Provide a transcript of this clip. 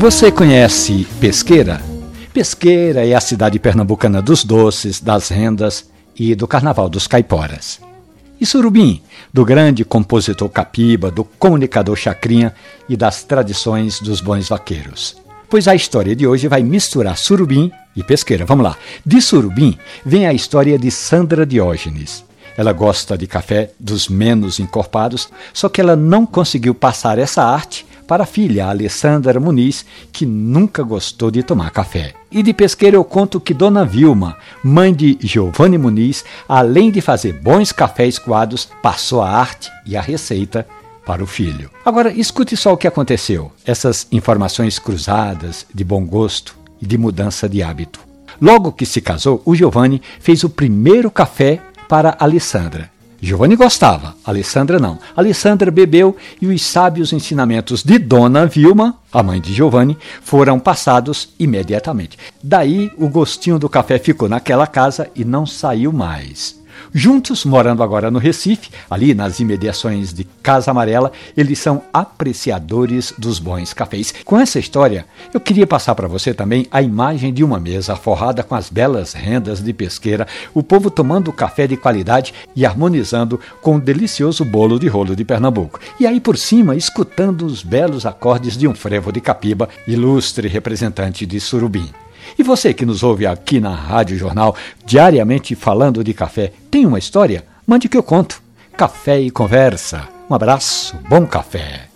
Você conhece Pesqueira? Pesqueira é a cidade pernambucana dos doces, das rendas e do carnaval dos caiporas. E Surubim, do grande compositor capiba, do comunicador chacrinha e das tradições dos bons vaqueiros. Pois a história de hoje vai misturar Surubim e Pesqueira. Vamos lá. De Surubim vem a história de Sandra Diógenes. Ela gosta de café dos menos encorpados, só que ela não conseguiu passar essa arte para a filha, Alessandra Muniz, que nunca gostou de tomar café. E de pesqueira eu conto que Dona Vilma, mãe de Giovanni Muniz, além de fazer bons cafés coados, passou a arte e a receita para o filho. Agora, escute só o que aconteceu. Essas informações cruzadas, de bom gosto e de mudança de hábito. Logo que se casou, o Giovanni fez o primeiro café para Alessandra. Giovanni gostava, Alessandra não. Alessandra bebeu e os sábios ensinamentos de Dona Vilma, a mãe de Giovanni, foram passados imediatamente. Daí o gostinho do café ficou naquela casa e não saiu mais. Juntos, morando agora no Recife, ali nas imediações de Casa Amarela, eles são apreciadores dos bons cafés. Com essa história, eu queria passar para você também a imagem de uma mesa forrada com as belas rendas de pesqueira, o povo tomando café de qualidade e harmonizando com o delicioso bolo de rolo de Pernambuco. E aí por cima, escutando os belos acordes de um frevo de capiba, ilustre representante de Surubim. E você que nos ouve aqui na Rádio Jornal, diariamente falando de café, tem uma história? Mande que eu conto. Café e conversa. Um abraço, bom café.